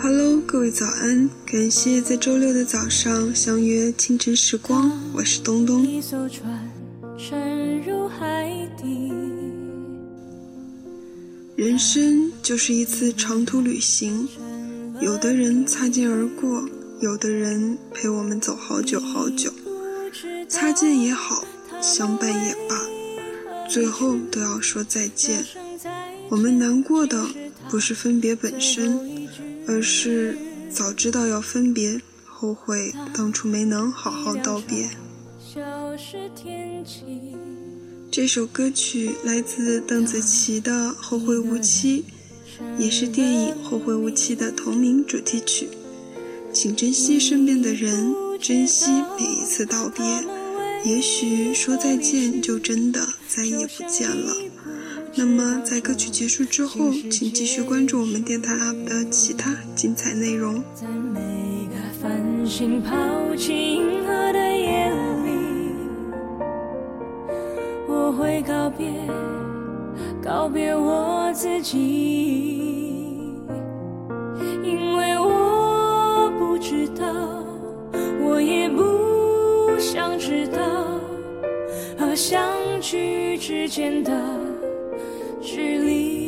Hello，各位早安！感谢在周六的早上相约清晨时光，我是东东。人生就是一次长途旅行，有的人擦肩而过，有的人陪我们走好久好久。擦肩也好，相伴也罢，最后都要说再见。我们难过的不是分别本身。而是早知道要分别，后悔当初没能好好道别。这首歌曲来自邓紫棋的《后会无期》，也是电影《后会无期》的同名主题曲。请珍惜身边的人，珍惜每一次道别。也许说再见，就真的再也不见了。那么，在歌曲结束之后，请继续关注我们电台 UP 的其他精彩内容。在每个繁星抛弃银河的夜里，我会告别，告别我自己，因为我不知道，我也不想知道，和相聚之间的。距离。